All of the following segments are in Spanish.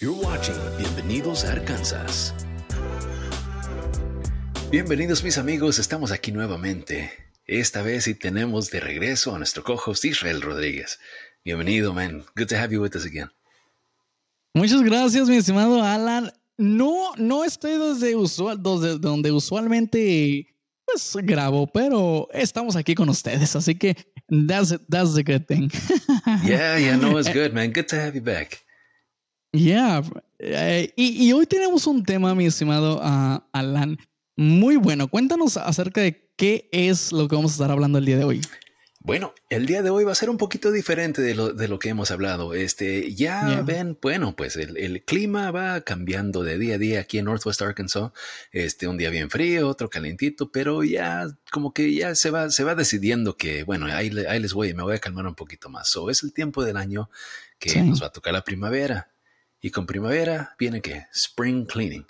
You're watching Bienvenidos a Arkansas. Bienvenidos mis amigos, estamos aquí nuevamente. Esta vez sí tenemos de regreso a nuestro co-host Israel Rodríguez. Bienvenido, man. Good to have you with us again. Muchas gracias, mi estimado Alan. No, no estoy desde, usual, desde donde usualmente pues grabo, pero estamos aquí con ustedes, así que that's that's the good thing. yeah, yeah, no, it's good, man. Good to have you back. Yeah, eh, y, hoy tenemos un tema, mi estimado uh, Alan, muy bueno. Cuéntanos acerca de qué es lo que vamos a estar hablando el día de hoy. Bueno, el día de hoy va a ser un poquito diferente de lo, de lo que hemos hablado. Este, ya ven, bueno, pues el, el, clima va cambiando de día a día aquí en Northwest Arkansas. Este, un día bien frío, otro calentito, pero ya como que ya se va, se va decidiendo que, bueno, ahí, ahí les voy, me voy a calmar un poquito más. So, es el tiempo del año que nos va a tocar la primavera. Y con primavera viene que spring cleaning.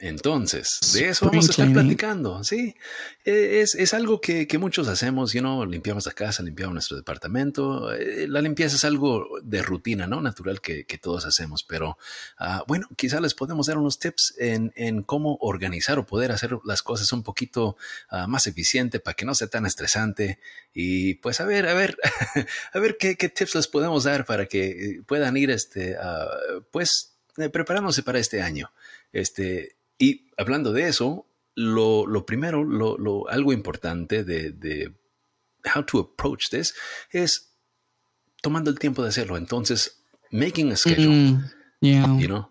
Entonces, de eso vamos a estar platicando, ¿sí? E, es, es algo que, que, muchos hacemos, you know, limpiamos la casa, limpiamos nuestro departamento. Eh, la limpieza es algo de rutina, ¿no? Natural que, que todos hacemos, pero uh, bueno, quizá les podemos dar unos tips en, en, cómo organizar o poder hacer las cosas un poquito uh, más eficiente para que no sea tan estresante. Y pues a ver, a ver, a ver qué, qué, tips les podemos dar para que puedan ir, este, uh, pues, eh, preparándose para este año. Este, y hablando de eso, lo, lo primero, lo, lo, algo importante de, de how to approach this es tomando el tiempo de hacerlo. Entonces, making a schedule. Mm, yeah. You know,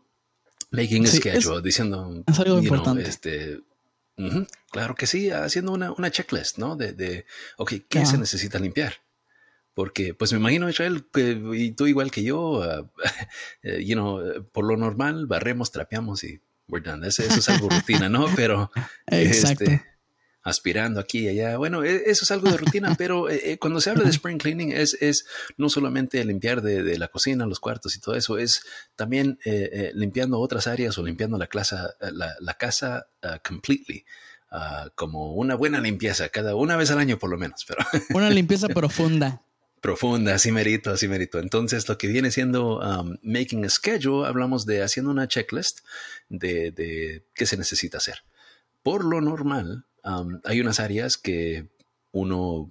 making a schedule, diciendo. Es algo importante. este, claro que sí, haciendo una, una checklist, ¿no? De, de ok, ¿qué se necesita limpiar? Porque, pues me imagino, Israel, que, y tú igual que yo, uh, you know, por lo normal, barremos, trapeamos y we're done. Eso, es algo rutina, ¿no? Pero este, aspirando aquí y allá. Bueno, e, eso es algo de rutina, pero eh, eh, cuando se habla de spring cleaning es, es no solamente limpiar de, la cocina, los cuartos y todo eso, es también eh, limpiando otras áreas o limpiando la, casa, la, casa uh, completely. Uh, como una buena limpieza, cada una vez al año por lo menos. Pero una limpieza profunda profunda, así merito, así merito. Entonces, lo que viene siendo um, making a schedule, hablamos de haciendo una checklist de, de qué se necesita hacer. Por lo normal, um, hay unas áreas que uno,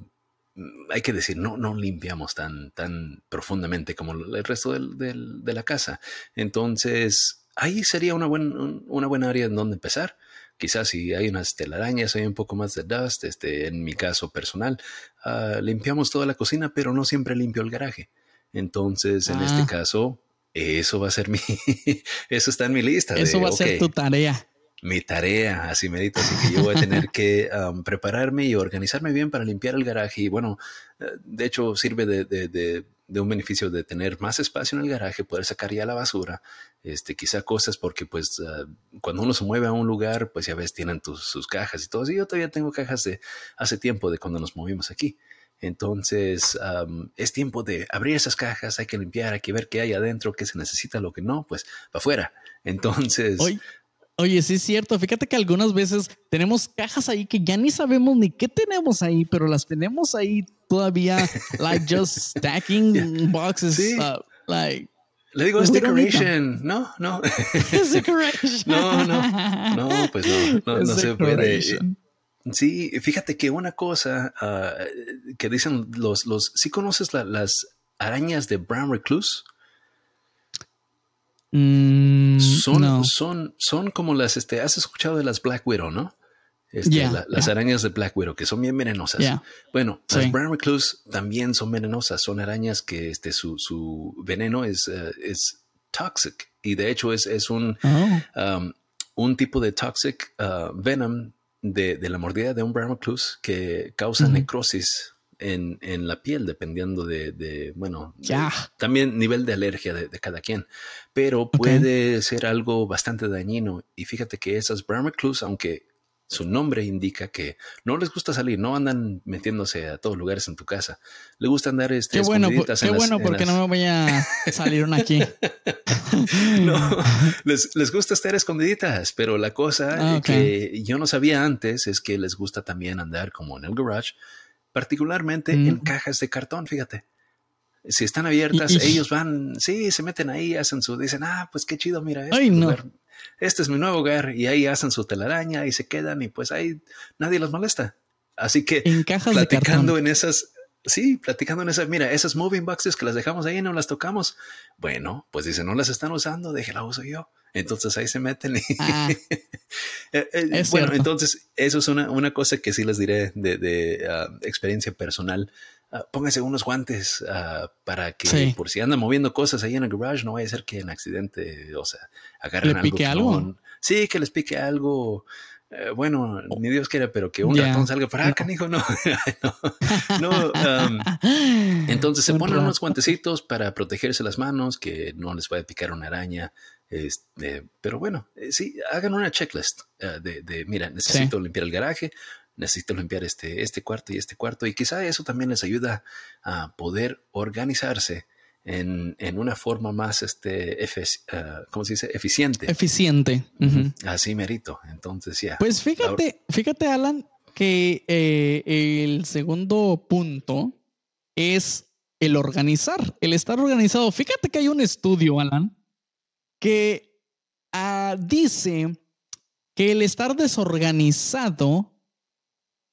mm, hay que decir, no, no limpiamos tan, tan profundamente como el resto del, de la casa. Entonces, ahí sería una, buen, una buena área en donde empezar quizás si hay unas telarañas, hay un poco más de dust, este, en mi caso personal, uh, limpiamos toda la cocina, pero no siempre limpio el garaje. Entonces, en este ah. caso, eso va a ser mi, eso está en mi lista. Eso va a ser tu tarea. Mi tarea, así medito, así que yo voy a tener que prepararme y organizarme bien para limpiar el garaje. Y bueno, eh, de hecho sirve de, de de un beneficio de tener más espacio en el garaje, poder sacar ya la basura, este, quizá cosas porque pues ah, cuando uno se mueve a un lugar, pues ya ves, tienen sus cajas y todo. Y yo todavía tengo cajas de hace tiempo de cuando nos movimos aquí. Entonces es tiempo de abrir esas cajas, hay que limpiar, hay que ver qué hay adentro, qué se necesita, lo que no, pues para afuera. Entonces... Oye, sí es cierto. Fíjate que algunas veces tenemos cajas ahí que ya ni sabemos ni qué tenemos ahí, pero las tenemos ahí todavía, like just stacking boxes, uh, like. Le digo, es decoration. No, no. Es decoration. no, no. No, pues no, no, se puede. Sí, fíjate que una cosa uh, que dicen los, los, ¿sí conoces las arañas de Brown Recluse? Mm, son, son, son como las, este, has escuchado de las Black Widow, ¿no? Este, las arañas de Black Widow, que son bien venenosas. Bueno, las Brown Recluse también son venenosas. Son arañas que este, su, su veneno es, uh, es toxic. Y de hecho es, es un, oh. um, un tipo de toxic uh, venom de, de, la mordida de un Brown Recluse que causa necrosis en, en, la piel, dependiendo de, de bueno, también nivel de alergia de, cada quien, pero puede ser algo bastante dañino. Y fíjate que esas recluse, aunque su nombre indica que no les gusta salir, no andan metiéndose a todos lugares en tu casa. Le gusta andar este, qué bueno, qué bueno porque no me voy a salir una aquí. no, les, les, gusta estar escondiditas, pero la cosa ah, que yo no sabía antes es que les gusta también andar como en el garage particularmente en cajas de cartón, fíjate. Si están abiertas, ellos van, sí, se meten ahí, hacen su, dicen, ah, pues qué chido, mira, este, lugar, este es mi nuevo hogar, y ahí hacen su telaraña y se quedan y pues ahí nadie los molesta. Así que platicando en esas, sí, platicando en esas, mira, esas moving boxes que las dejamos ahí no las tocamos. Bueno, pues dice, no las están usando, déjela uso yo. Entonces ahí se meten. Y ah. Eh, eh, bueno, entonces eso es una, una, cosa que sí les diré de, de ah, experiencia personal. Uh, póngase unos guantes para que por si anda moviendo cosas ahí en el garage no vaya a ser que en accidente, o sea, agarren algo. sí, que les pique algo. Eh, bueno, ni Dios quiera, pero que un ratón salga para acá, hijo, no. no, entonces se ponen unos guantecitos para protegerse las manos, que no les vaya a picar una araña. Este, pero bueno, eh, sí, hagan una checklist eh, de, mira, necesito limpiar el garaje, necesito limpiar este, este cuarto y este cuarto, y quizá eso también les ayuda a poder organizarse en, una forma más, este, ah, ¿cómo se dice? Eficiente. Eficiente. Así merito. Entonces, ya. Pues fíjate, fíjate, Alan, que eh, el segundo punto es el organizar, el estar organizado. Fíjate que hay un estudio, Alan, que ah, dice que el estar desorganizado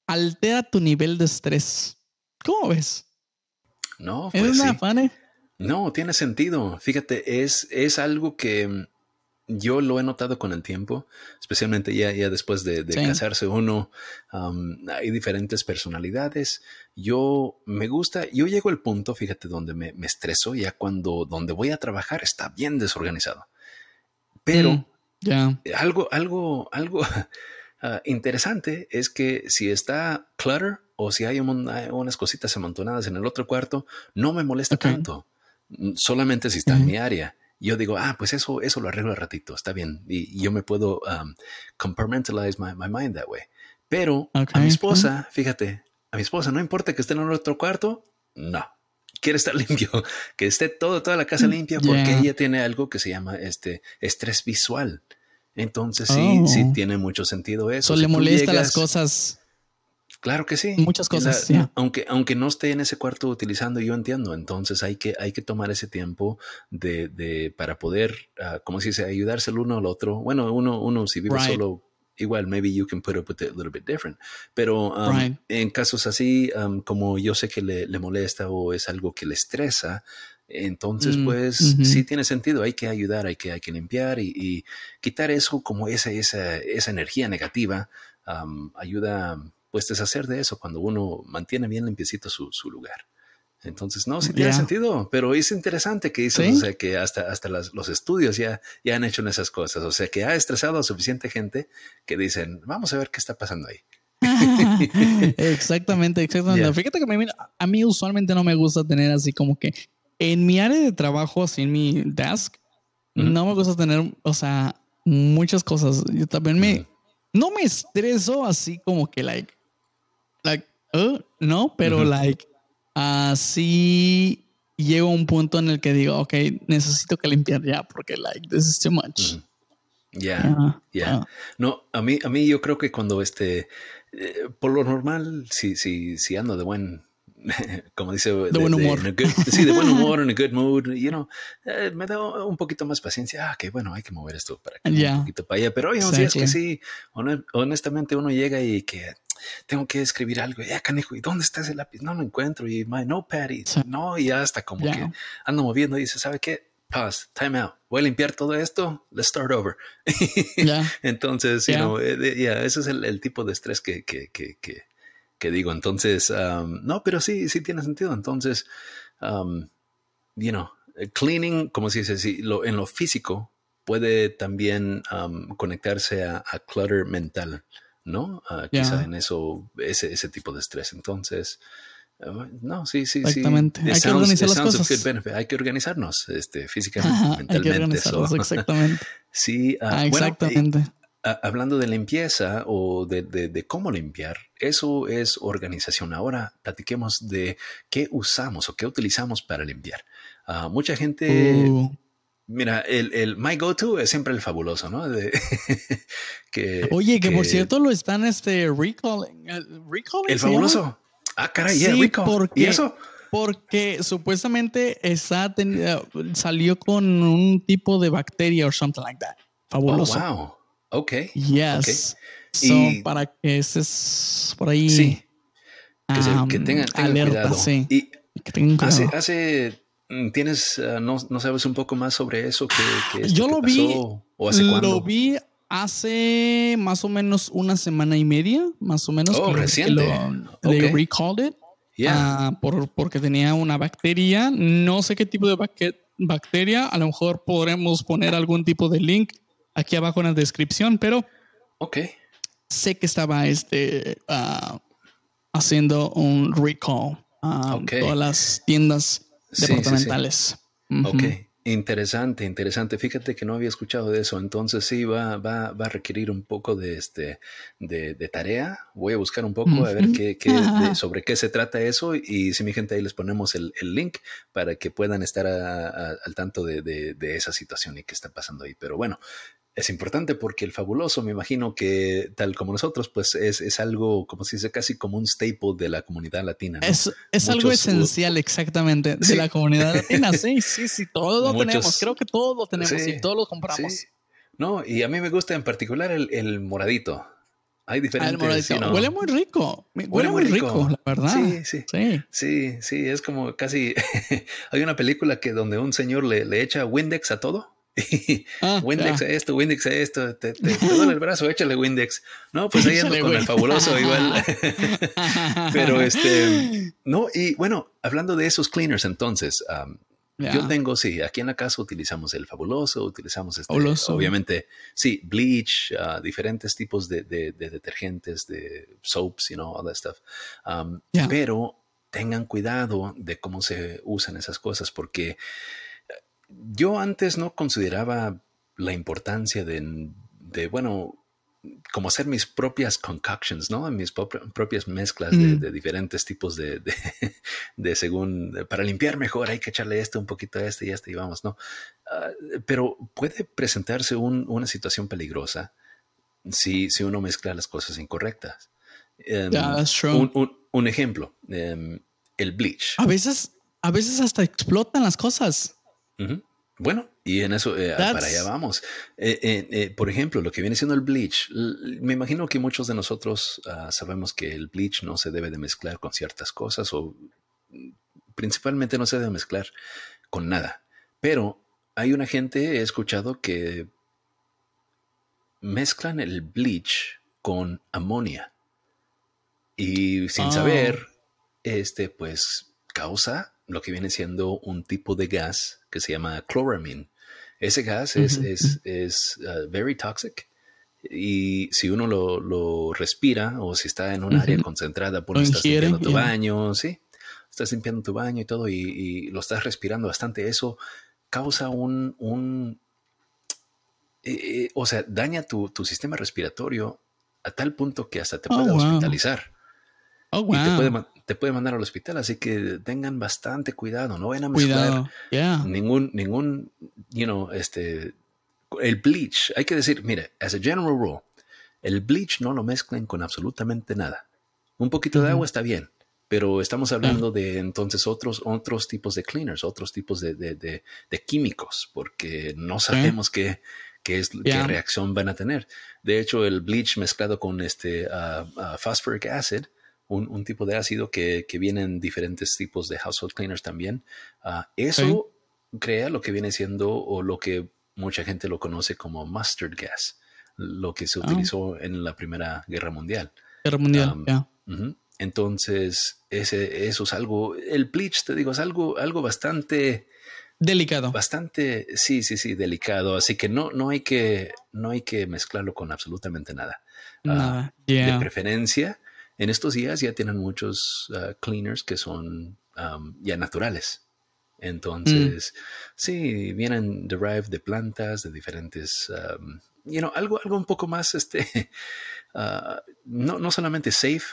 altera tu nivel de estrés. ¿Cómo ves? No, pues ¿Es una sí. No, tiene sentido. Fíjate, es, es algo que mm, yo lo he notado con el tiempo, especialmente ya, ya después de, casarse uno, hay diferentes personalidades. Yo me gusta, yo llego al punto, fíjate, donde me, me estreso ya cuando donde voy a trabajar está bien desorganizado. Pero mm, ya algo, algo, algo ah, interesante es que si está clutter o si hay, unas cositas amontonadas en el otro cuarto, no me molesta tanto solamente si está en mi área. Yo digo, ah, pues eso, eso lo arreglo al ratito, está bien. Y, yo me puedo um, compartmentalize my, mind that way. Pero a mi esposa, fíjate, a mi esposa, no importa que esté en el otro cuarto, no. Quiere estar limpio, que esté todo, toda la casa limpia, porque ella tiene algo que se llama este estrés visual. Entonces sí, sí oh. tiene mucho sentido eso. Eso le molesta las cosas Claro que sí. Muchas cosas. Aunque, aunque no esté en ese cuarto utilizando, yo entiendo. Entonces hay que, hay que tomar ese tiempo de, de para poder, uh, como se dice, ayudarse el uno al otro. Bueno, uno, uno si vive solo, igual, maybe you can put up with it a little bit different. Pero um, en casos así, um, como yo sé que le, le, molesta o es algo que le estresa, entonces, mm, pues sí tiene sentido, hay que ayudar, hay que, hay que limpiar y, y quitar eso como esa, esa, esa energía negativa um, ayuda pues deshacer de eso cuando uno mantiene bien limpiecito su, su lugar. Entonces, no, sí tiene sentido, pero es interesante que dicen, o sea, que hasta, hasta los estudios ya, ya han hecho en esas cosas, o sea, que ha estresado a suficiente gente que dicen, vamos a ver qué está pasando ahí. exactamente, exactamente. Fíjate que a mí, a mí, usualmente no me gusta tener así como que en mi área de trabajo, así en mi desk, no me gusta tener, o sea, muchas cosas. Yo también me, no me estreso así como que, like, like, uh, no, pero like, así llego a un punto en el que digo, ok, necesito que limpiar ya porque like, this is too much. Ya, ya. No, a mí, a mí yo creo que cuando este, eh, por lo normal, si, si, si ando de buen, como dice, de, buen humor. sí, de buen humor, en a good mood, you know, eh, me da un poquito más paciencia. Ah, que bueno, hay que mover esto para que un poquito para allá. Pero hoy un día es que sí, honestamente uno llega y que tengo que escribir algo, ya canejo, ¿y dónde está ese lápiz? No lo encuentro, y my notepad, y no, y hasta como que ando moviendo y dice, ¿sabe qué? Pause, time out, voy a limpiar todo esto, let's start over. Entonces, you know, eh, ese es el, tipo de estrés que, que, que, que, digo. Entonces, um, no, pero sí, sí tiene sentido. Entonces, um, you know, cleaning, como se dice, sí, lo, en lo físico puede también um, conectarse a, a clutter mental. ¿no? Uh, quizá en eso, ese, ese tipo de estrés. Entonces, uh, no, sí, sí, exactamente. sí. Hay que organizar las cosas. Hay que organizarnos este, físicamente, mentalmente. Hay exactamente. sí, uh, ah, exactamente. Bueno, hablando de limpieza o de, de, de, cómo limpiar, eso es organización. Ahora platiquemos de qué usamos o qué utilizamos para limpiar. mucha gente uh. Mira, el, el My Go-To es siempre el fabuloso, ¿no? que, Oye, que, por cierto lo están este recalling. el fabuloso. Ah, caray, sí, ¿Y eso? porque supuestamente esa salió con un tipo de bacteria o something like that. Fabuloso. Oh, wow. Ok. Yes. Okay. para que ese por ahí. Sí. Que, tengan, cuidado. Sí. Y hace, hace mm, tienes, ah, no, no, sabes un poco más sobre eso que, Yo lo vi. ¿O hace Lo vi hace más o menos una semana y media, más o menos. Oh, reciente. They recalled it. Ah, por, porque tenía una bacteria. No sé qué tipo de bacteria. A lo mejor podremos poner algún tipo de link aquí abajo en la descripción, pero ok. sé que estaba este, uh, haciendo un recall a todas las tiendas departamentales. Ok. Interesante, interesante. Fíjate que no había escuchado de eso. Entonces sí va, va, va a requerir un poco de este de, tarea. Voy a buscar un poco a ver qué, qué sobre qué se trata eso. Y si mi gente ahí les ponemos el, el link para que puedan estar al tanto de, de, de, esa situación y qué está pasando ahí. Pero bueno, es importante porque el fabuloso, me imagino que tal como nosotros, pues es, es algo, como si dice, casi como un staple de la comunidad latina. Es, es algo esencial exactamente de la comunidad latina. Sí, sí, sí, todos lo tenemos. Creo que todos lo tenemos y todos lo compramos. No, y a mí me gusta en particular el, el moradito. Hay ah, diferentes. Huele muy rico. Huele, muy rico. la verdad. Sí, sí. Sí, sí, es como casi. hay una película que donde un señor le, le echa Windex a todo. Ah, Windex a esto, Windex a esto, te, te, duele el brazo, échale Windex. No, pues ahí ando con el fabuloso igual. Pero este, no, y bueno, hablando de esos cleaners entonces, yo tengo, sí, aquí en la casa utilizamos el fabuloso, utilizamos este, obviamente, sí, bleach, uh, diferentes tipos de, de, detergentes, de soaps, you know, all that stuff. Pero tengan cuidado de cómo se usan esas cosas porque yo antes no consideraba la importancia de, bueno, como hacer mis propias concoctions, ¿no? Mis propias mezclas de, mm. diferentes tipos de, de, según, para limpiar mejor hay que echarle esto, un poquito a este y este y vamos, ¿no? Ah, pero puede presentarse una situación peligrosa si, si uno mezcla las cosas incorrectas. Um, that's true. Un, ejemplo, em, el bleach. A veces, a veces hasta explotan las cosas. Bueno, y en eso, eh, para allá vamos. Eh, eh, por ejemplo, lo que viene siendo el bleach, me imagino que muchos de nosotros ah, sabemos que el bleach no se debe de mezclar con ciertas cosas o mm, principalmente no se debe mezclar con nada. Pero hay una gente, he escuchado que mezclan el bleach con amonia y sin ah. saber, este, pues causa lo que viene siendo un tipo de gas que se llama chloramine. Ese gas es, es, es uh, very toxic y si uno lo, lo, respira o si está en un área concentrada por estás limpiando tu baño, sí, estás limpiando tu baño y todo y, lo estás respirando bastante, eso causa un, un eh, eh, o sea, daña tu, tu, sistema respiratorio a tal punto que hasta te puede oh, hospitalizar. Oh, wow. Y te puede, te puede mandar al hospital, así que tengan bastante cuidado, no vayan a mezclar ningún, ningún, you know, este, el bleach, hay que decir, mire, as a general rule, el bleach no lo mezclen con absolutamente nada. Un poquito de agua está bien, pero estamos hablando de entonces otros, otros tipos de cleaners, otros tipos de, de, de, químicos, porque no sabemos qué, qué, es, qué reacción van a tener. De hecho, el bleach mezclado con este uh, uh, phosphoric acid, un, tipo de ácido que, que, viene en diferentes tipos de household cleaners también. Ah, eso crea lo que viene siendo o lo que mucha gente lo conoce como mustard gas, lo que se ah. utilizó en la Primera Guerra Mundial. Guerra Mundial. Entonces, ese, eso es algo, el bleach, te digo, es algo, algo bastante... Delicado. Bastante, sí, sí, sí, delicado. Así que no, no, hay, que, no hay que mezclarlo con absolutamente nada. Ah, nada. De preferencia, en estos días ya tienen muchos uh, cleaners que son um, ya naturales. Entonces, mm. sí, vienen derived de plantas, de diferentes, um, you know, algo, algo un poco más, este, uh, no, no solamente safe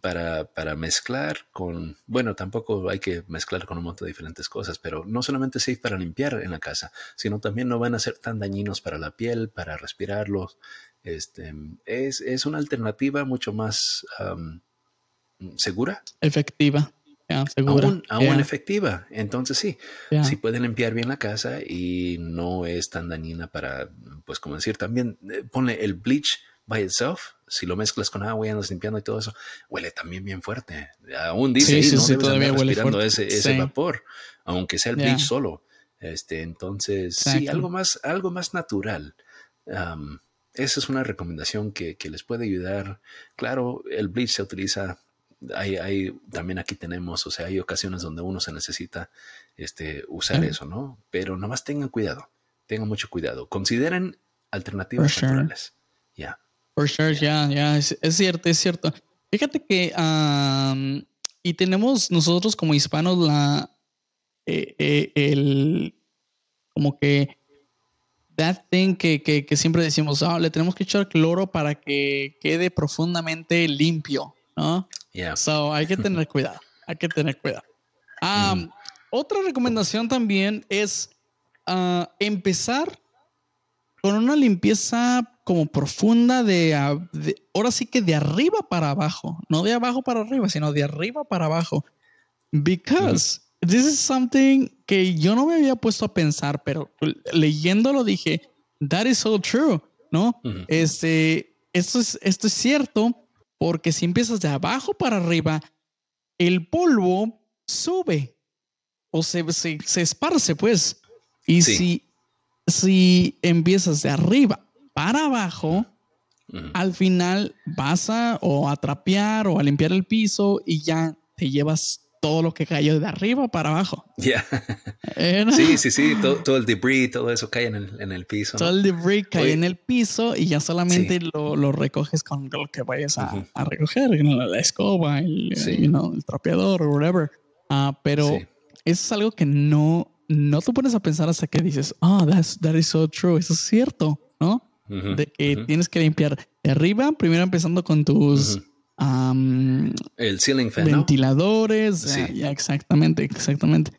para, para, mezclar con, bueno, tampoco hay que mezclar con un montón de diferentes cosas, pero no solamente safe para limpiar en la casa, sino también no van a ser tan dañinos para la piel, para respirarlos, este, es, es una alternativa mucho más segura. Efectiva. aún, efectiva. Entonces sí, sí pueden limpiar bien la casa y no es tan dañina para, pues como decir, también eh, pone el bleach by itself, si lo mezclas con agua y andas limpiando y todo eso, huele también bien fuerte. Aún dice, sí, no respirando ese, ese vapor, aunque sea el bleach solo. Este, entonces, sí, algo más, algo más natural. Esa es una recomendación que, que, les puede ayudar. Claro, el bleach se utiliza hay, hay, también aquí tenemos, o sea, hay ocasiones donde uno se necesita este, usar eso, ¿no? Pero nomás tengan cuidado, tengan mucho cuidado. Consideren alternativas naturales. Ya. For sure, ya, ya, es, cierto, es cierto. Fíjate que, y tenemos nosotros como hispanos la, eh, eh, el, como que, that thing que, que, que siempre decimos, oh, le tenemos que echar cloro para que quede profundamente limpio. ¿no? Yeah. So hay que tener cuidado, hay que tener cuidado. Um, mm. Otra recomendación también es uh, empezar con una limpieza como profunda de, ahora sí que de arriba para abajo, no de abajo para arriba, sino de arriba para abajo. Because this is something que yo no me había puesto a pensar, pero leyéndolo dije, that is so true, ¿no? Este, esto es, esto es cierto porque si empiezas de abajo para arriba, el polvo sube o se, se, esparce, pues. Y si, si empiezas de arriba para abajo, al final vas a o a trapear o a limpiar el piso y ya te llevas todo lo que cayó de arriba para abajo. Ya. Eh, sí, sí, sí. Todo, el debris, todo eso cae en el, en el piso. Todo el debris cae en el piso y ya solamente lo, lo, recoges con lo que vayas a, a recoger, la escoba, el, el trapeador o whatever. Uh, pero eso es algo que no, no te pones a pensar hasta que dices, oh, that's, that is so true. Eso es cierto, ¿no? de que tienes que limpiar de arriba, primero empezando con tus el ceiling fan. Ventiladores. Sí. Ya, exactamente, exactamente.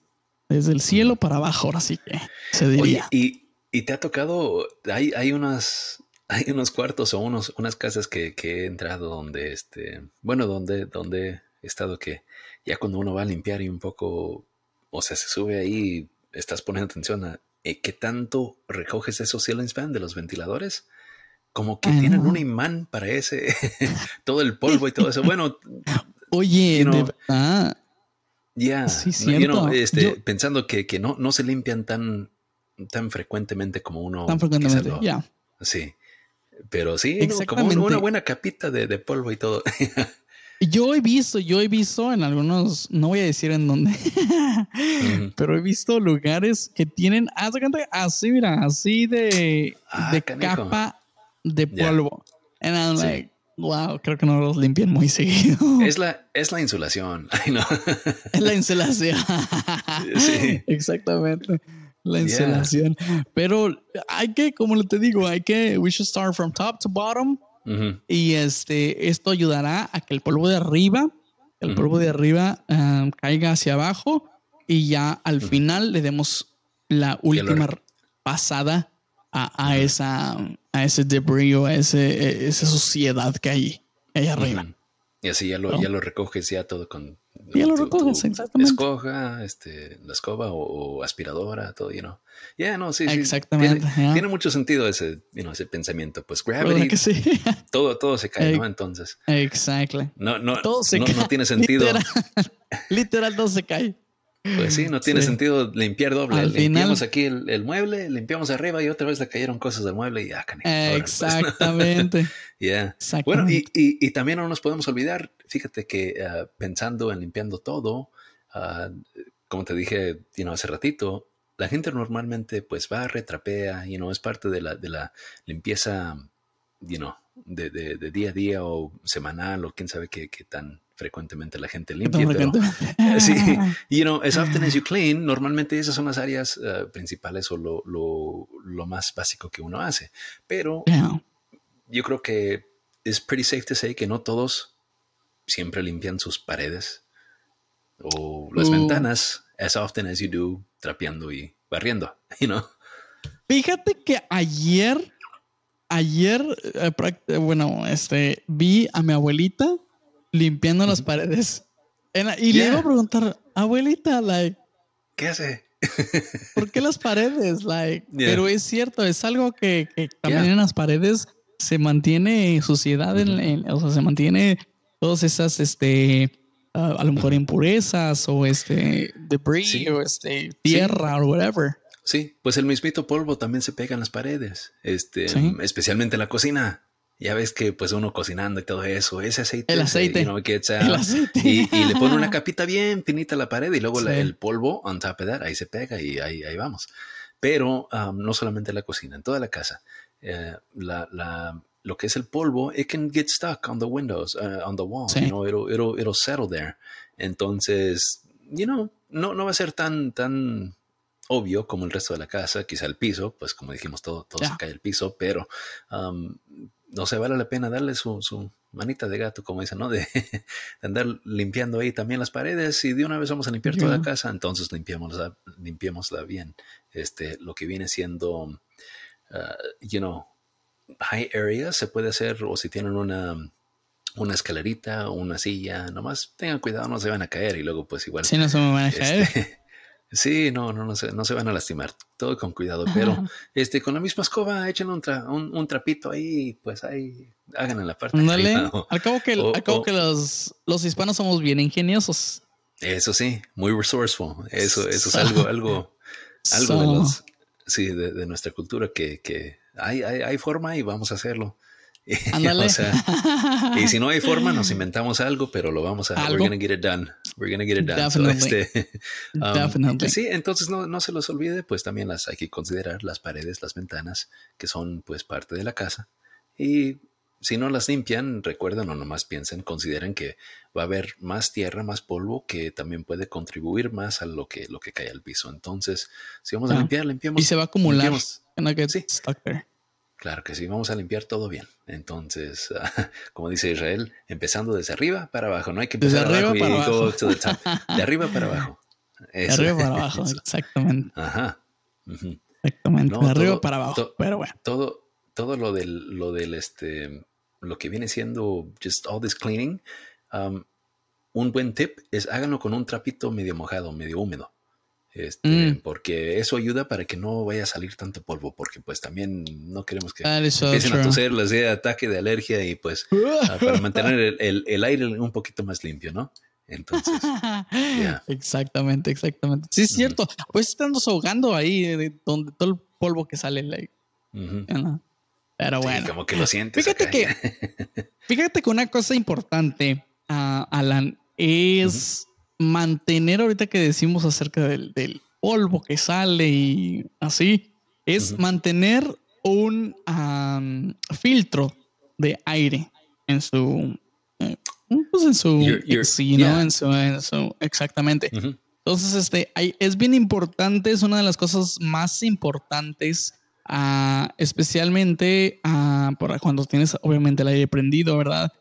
Desde el cielo para abajo, ahora sí que se diría. y, y, te ha tocado, hay, hay unas, hay unos cuartos o unos, unas casas que, que, he entrado donde, este, bueno, donde, donde he estado que ya cuando uno va a limpiar y un poco, o sea, se sube ahí, estás poniendo atención a eh, qué tanto recoges esos ceiling fan de los ventiladores como que tienen un imán para ese, todo el polvo y todo eso. Bueno, oye, de verdad. Ya, sí, este, pensando que, que, no, no se limpian tan, tan frecuentemente como uno. Tan frecuentemente, ya. Sí, pero sí, como una buena capita de, de polvo y todo. Yo he visto, yo he visto en algunos, no voy a decir en dónde, pero he visto lugares que tienen, así, mira, así de, ah, de capa de polvo. And I'm like, wow, creo que no los limpian muy seguido. Es la, es la insulación. Es la insulación. sí. Exactamente. La insulación. Pero hay que, como te digo, hay que, we should start from top to bottom. Y este, esto ayudará a que el polvo de arriba, el polvo de arriba um, caiga hacia abajo y ya al final le demos la última pasada a, esa, a ese debris o a ese, e, esa suciedad que hay ahí arriba. Y así ya lo, ya lo recoges ya todo con... Ya lo recoges, exactamente. Escoja, este, la escoba o, aspiradora, todo, you know. Ya, no, sí, Exactamente. Tiene, mucho sentido ese, you ese pensamiento. Pues gravity, todo, todo se cae, ¿no? Entonces. Exactly. No, no, no, no, tiene sentido. Literal, literal todo se cae. Pues sí, no tiene sentido limpiar doble. limpiamos aquí el, mueble, limpiamos arriba y otra vez le cayeron cosas del mueble y ya, ah, Exactamente. Ya. Bueno, y, también no nos podemos olvidar, fíjate que ah, pensando en limpiando todo, ah, como te dije hace ratito, la gente normalmente pues va, retrapea, y no es parte de la, de la limpieza, you know, de, de, día a día o semanal o quién sabe qué, qué tan frecuentemente la gente limpia, pero sí, you know, as often as you clean, normalmente esas son las áreas eh, principales o lo, lo, lo, más básico que uno hace. Pero yo creo que es pretty safe to say que no todos siempre limpian sus paredes o las uh. ventanas as often as you do trapeando y barriendo, you know. Fíjate que ayer, ayer, eh, bueno, este, vi a mi abuelita limpiando las paredes. y le iba a preguntar, abuelita, like. ¿Qué hace? ¿Por qué las paredes? Like, pero es cierto, es algo que, también en las paredes se mantiene suciedad, en, o sea, se mantiene todas esas, este, a lo mejor impurezas o este debris o este tierra o whatever. Sí, pues el mismito polvo también se pega en las paredes, este, especialmente en la cocina. Ya ves que pues uno cocinando y todo eso, ese aceite, el aceite, Y, le pone una capita bien finita a la pared y luego el polvo on top of that, ahí se pega y ahí, ahí vamos. Pero um, no solamente en la cocina, en toda la casa. Eh, la, la, lo que es el polvo, it can get stuck on the windows, uh, on the wall, you know, it'll, it'll, it'll, settle there. Entonces, you know, no, no va a ser tan, tan obvio como el resto de la casa, quizá el piso, pues como dijimos, todo, todo se cae el piso, pero um, no se vale la pena darle su, su manita de gato, como dicen, ¿no? De, andar limpiando ahí también las paredes y de una vez vamos a limpiar toda la casa, entonces limpiémosla, limpiémosla bien. Este, lo que viene siendo, uh, you know, high areas se puede hacer o si tienen una, una escalerita o una silla, nomás tengan cuidado, no se van a caer y luego pues igual. Si no se me van a caer. Sí, no, no, no se, no se van a lastimar. Todo con cuidado. Pero este, con la misma escoba, echen un, un, trapito ahí, pues ahí hagan en la parte. Dale. Al cabo que, al cabo que los, los hispanos somos bien ingeniosos. Eso sí, muy resourceful. Eso, eso es algo, algo, algo de los, sí, de, de, nuestra cultura que, que hay, hay, hay forma y vamos a hacerlo. y si no hay forma, nos inventamos algo, pero lo vamos a. ¿Algo? We're gonna get it done. We're gonna get it done. Este, um, sí, entonces no, no se los olvide, pues también las hay que considerar las paredes, las ventanas, que son pues parte de la casa. Y si no las limpian, recuerden o nomás piensen, consideren que va a haber más tierra, más polvo que también puede contribuir más a lo que, lo que cae al piso. Entonces, si vamos a limpiar, limpiamos. Y se va a acumular. Sí. Claro que sí, vamos a limpiar todo bien. Entonces, como dice Israel, empezando desde arriba para abajo. No hay que empezar desde arriba para abajo. De arriba para abajo. de arriba para abajo, exactamente. Ajá. Exactamente. de arriba para abajo. pero bueno. Todo, todo lo del, lo del este, lo que viene siendo just all this cleaning, um, un buen tip es háganlo con un trapito medio mojado, medio húmedo. Este, mm. Porque eso ayuda para que no vaya a salir tanto polvo, porque pues también no queremos que empiecen a toser, les dé ataque de alergia y pues ah, para mantener el, el, aire un poquito más limpio, ¿no? Entonces, exactamente, exactamente. Sí, es cierto. Pues estando ahogando ahí, de donde todo el polvo que sale, like, pero bueno. como que lo sientes. Fíjate que, fíjate que una cosa importante, uh, Alan, es mantener ahorita que decimos acerca del, polvo que sale y así, es mantener un filtro de aire en su, eh, pues en su, sí, ¿no? En su, exactamente. Entonces, este, es bien importante, es una de las cosas más importantes, uh, especialmente uh, por cuando tienes obviamente el aire prendido, ¿verdad?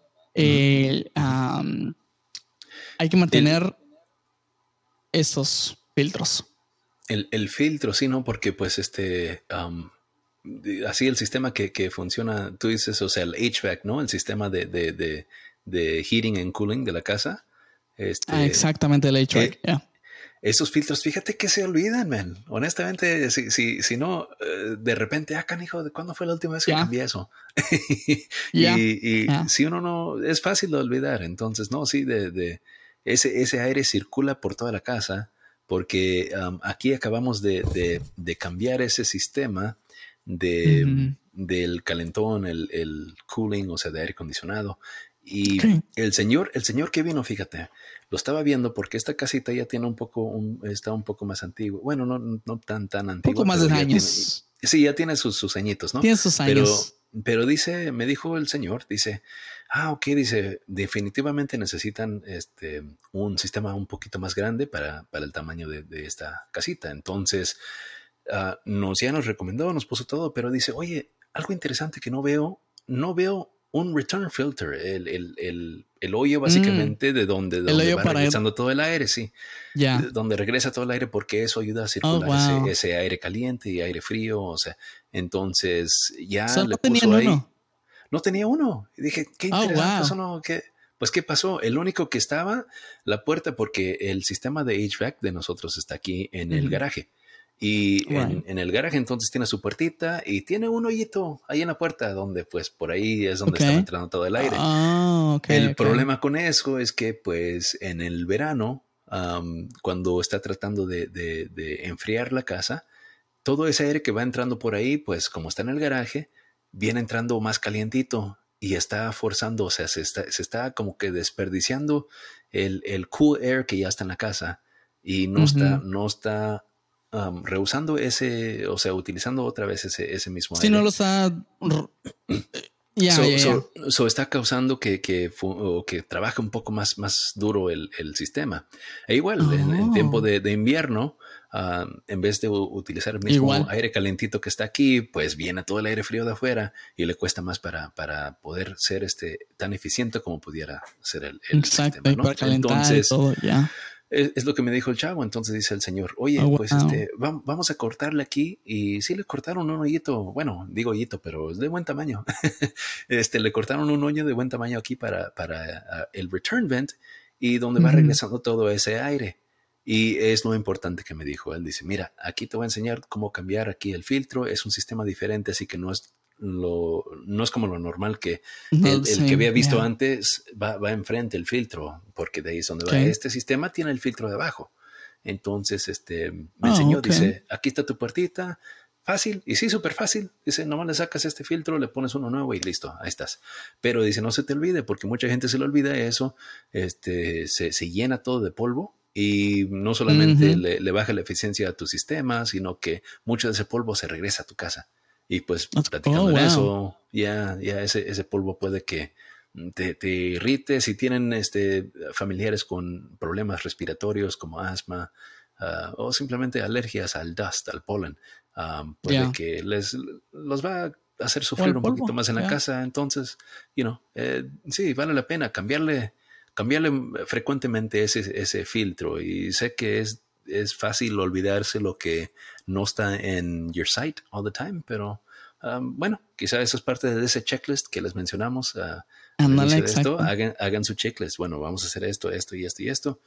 hay que mantener esos filtros. El, filtro, sí, ¿no? Porque pues este, así el sistema que, funciona, tú dices, o sea, el HVAC, ¿no? El sistema de, de, de, heating and cooling de la casa. Este, ah, exactamente, el HVAC, eh, Esos filtros, fíjate que se olvidan, man. Honestamente, si, si, si no, eh, de repente, ah, canijo, ¿de cuándo fue la última vez que cambié eso? y, si uno no, es fácil de olvidar. Entonces, no, sí, de ese, ese aire circula por toda la casa porque aquí acabamos de, cambiar ese sistema de, del calentón, el, el, cooling, o sea, de aire acondicionado. Y el señor, el señor que vino, fíjate, lo estaba viendo porque esta casita ya tiene un poco, un, está un poco más antiguo. Bueno, no, no tan, tan antiguo. Un poco más de años. sí, ya tiene sus, sus añitos, ¿no? Tiene sus años. Pero, pero dice, me dijo el señor, dice, Ah, ok, dice, definitivamente necesitan este, un sistema un poquito más grande para, para el tamaño de, esta casita. Entonces, uh, nos, ya nos recomendó, nos puso todo, pero dice, oye, algo interesante que no veo, no veo un return filter, el, el, el, el hoyo mm. básicamente de donde, donde va regresando todo el aire, sí. Ya. Donde regresa todo el aire porque eso ayuda a circular oh, ese, ese, aire caliente y aire frío, o sea, entonces ya le puso ahí no tenía uno. Y dije, qué oh, interesante, eso no, que, Pues, ¿qué pasó? El único que estaba, la puerta, porque el sistema de HVAC de nosotros está aquí en el garaje. Y en, el garaje entonces tiene su puertita y tiene un hoyito ahí en la puerta donde pues por ahí es donde está entrando todo el aire. Ah, el problema con eso es que pues en el verano, cuando está tratando de, de, enfriar la casa, todo ese aire que va entrando por ahí, pues como está en el garaje, viene entrando más calientito y está forzando, o sea, se está, se está como que desperdiciando el, el, cool air que ya está en la casa y no está, no está rehusando ese, o sea, utilizando otra vez ese, ese mismo aire. Si no lo está... Ya, so, está causando que, que, que trabaje un poco más, más duro el, el sistema. E igual, en, tiempo oh. de, de invierno, en vez de utilizar el mismo aire calentito que está aquí, pues viene todo el aire frío de afuera y le cuesta más para, para poder ser este, tan eficiente como pudiera ser el, el sistema. ¿no? Entonces, todo, ya es, lo que me dijo el chavo. Entonces dice el señor, oye, oh, pues este, vamos a cortarle aquí. Y sí le cortaron un hoyito, bueno, digo hoyito, pero es de buen tamaño. este, le cortaron un hoyo de buen tamaño aquí para, para ah, el return vent y donde va regresando todo ese aire. Y es lo importante que me dijo. Él dice, mira, aquí te voy a enseñar cómo cambiar aquí el filtro. Es un sistema diferente, así que no es lo, no es como lo normal que el, que había visto antes va, va, enfrente el filtro, porque de ahí es donde va. Este sistema tiene el filtro debajo. Entonces, este, me ah, enseñó, dice, aquí está tu puertita, fácil, y sí, súper fácil. Dice, nomás le sacas este filtro, le pones uno nuevo y listo, ahí estás. Pero dice, no se te olvide, porque mucha gente se le olvida eso, este, se, se llena todo de polvo y no solamente le, le, baja la eficiencia a tu sistema, sino que mucho de ese polvo se regresa a tu casa. Y pues platicando oh, eso, ya, ya ese, ese polvo puede que te, te, irrite. Si tienen este, familiares con problemas respiratorios como asma ah, o simplemente alergias al dust, al polen, ah, puede que les los va a hacer sufrir un poquito más en la casa. Entonces, you know, eh, sí, vale la pena cambiarle, cambiarle frecuentemente ese, ese filtro. Y sé que es es fácil olvidarse lo que no está en your site all the time, pero um, bueno, quizá eso es parte de ese checklist que les mencionamos. Uh, esto, hagan, hagan su checklist. Bueno, vamos a hacer esto, esto y esto y esto.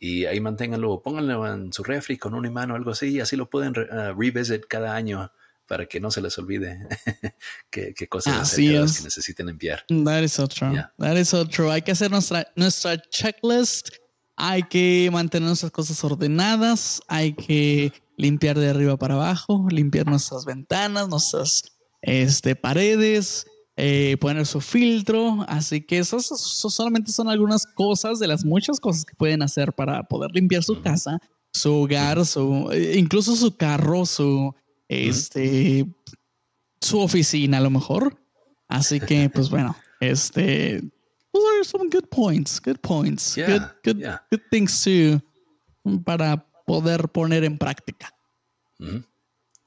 Y ahí manténganlo, pónganlo en su refri con un imán o algo así, y así lo pueden uh, revisit cada año para que no se les olvide qué, cosas que necesiten enviar. That is so true. That is so true. Hay que hacer nuestra, nuestra checklist hay que mantener nuestras cosas ordenadas, hay que limpiar de arriba para abajo, limpiar nuestras ventanas, nuestras este, paredes, eh, poner su filtro. Así que eso, solamente son algunas cosas de las muchas cosas que pueden hacer para poder limpiar su casa, su hogar, su, incluso su carro, su, este, su oficina a lo mejor. Así que, pues bueno, este, those are some good points, good points, good, good, good things to para poder poner en práctica.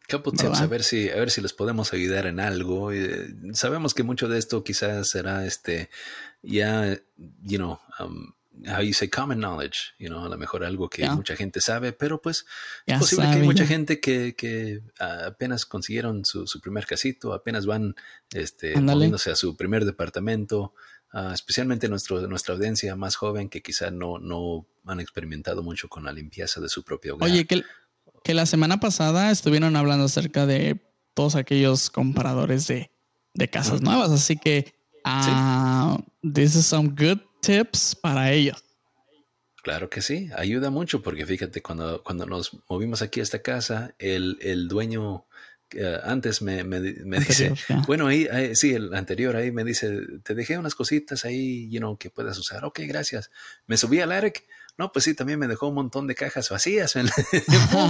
Couple tips, a ver si, a ver si les podemos ayudar en algo. Eh, sabemos que mucho de esto quizás será este, ya, you know, um, how you say common knowledge, you know, a lo mejor algo que mucha gente sabe, pero pues es posible que hay mucha gente que, que apenas consiguieron su, su, primer casito, apenas van este, moviéndose a su primer departamento, Ah, especialmente nuestro, nuestra audiencia más joven que quizá no, no han experimentado mucho con la limpieza de su propio hogar. Oye, que, que la semana pasada estuvieron hablando acerca de todos aquellos compradores de, de casas nuevas, así que uh, this is some good tips para ellos. Claro que sí, ayuda mucho porque fíjate, cuando, cuando nos movimos aquí a esta casa, el, el dueño antes me, me, dice, bueno, ahí, sí, el anterior ahí me dice, te dejé unas cositas ahí, you know, que puedas usar. Ok, gracias. Me subí al ERIC. No, pues sí, también me dejó un montón de cajas vacías, un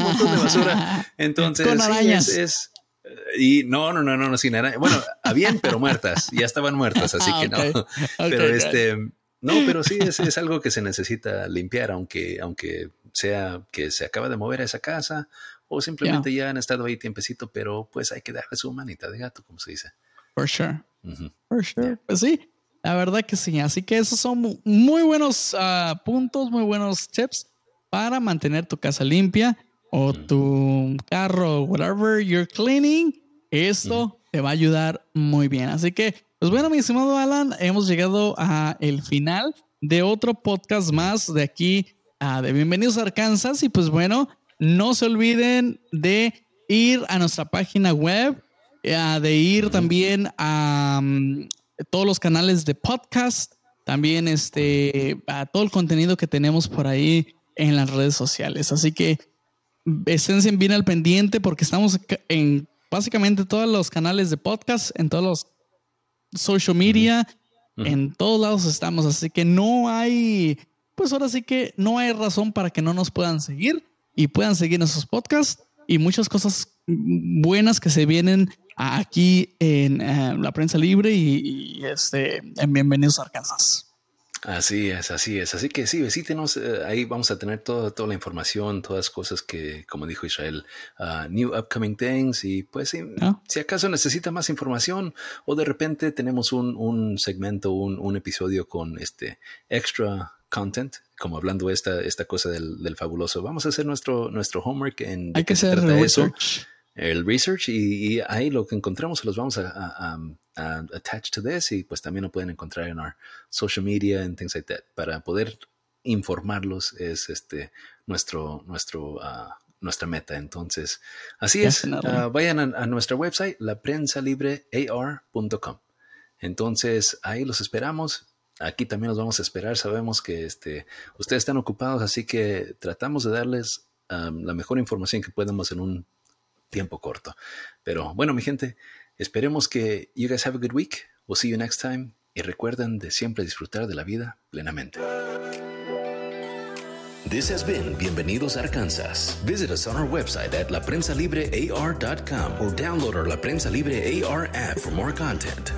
montón de basura. Entonces, sí, es, y no, no, no, no, no, sin arañas. Bueno, habían, pero muertas, ya estaban muertas, así que no. pero este, no, pero sí es, es, algo que se necesita limpiar, aunque, aunque sea que se acaba de mover a esa casa o simplemente ya han estado ahí tiempecito, pero pues hay que darle su manita de gato, como se dice. For sure. For sure. Pues sí, la verdad que sí. Así que esos son muy buenos ah, puntos, muy buenos tips para mantener tu casa limpia o tu carro, whatever you're cleaning. Esto te va a ayudar muy bien. Así que Pues bueno, mi estimado Alan, hemos llegado a el final de otro podcast más de aquí a de Bienvenidos a Arkansas y pues bueno, no se olviden de ir a nuestra página web, de ir también a mm, todos los canales de podcast, también este, a todo el contenido que tenemos por ahí en las redes sociales. Así que estén bien al pendiente porque estamos en básicamente todos los canales de podcast, en todos los social media, en todos lados estamos. Así que no hay, pues ahora sí que no hay razón para que no nos puedan seguir y puedan seguir nuestros podcasts y muchas cosas buenas que se vienen aquí en eh, la prensa libre y, este, en Bienvenidos a Arkansas. Así es, así es. Así que sí, visítenos. Eh, ahí vamos a tener toda, toda la información, todas cosas que, como dijo Israel, uh, new upcoming things. Y pues ah. si acaso necesita más información o de repente tenemos un, un segmento, un, un, episodio con este extra content, como hablando esta, esta cosa del, del fabuloso, vamos a hacer nuestro, nuestro homework en... Hay que hacer research. el research y, ahí lo que encontramos se los vamos a, a, a, attach to this y pues también lo pueden encontrar en our social media and things like that. Para poder informarlos es este nuestro nuestro uh, nuestra meta. Entonces así es. Uh, vayan a, nuestra website laprensalibrear.com entonces ahí los esperamos aquí también los vamos a esperar sabemos que este ustedes están ocupados así que tratamos de darles um, la mejor información que podemos en un tiempo corto. Pero bueno, mi gente, esperemos que you guys have a good week. We'll see you next time. Y recuerden de siempre disfrutar de la vida plenamente. This has been Bienvenidos Arkansas. Visit us on our website at laprensalibrear.com or download our La Prensa Libre AR app for more content.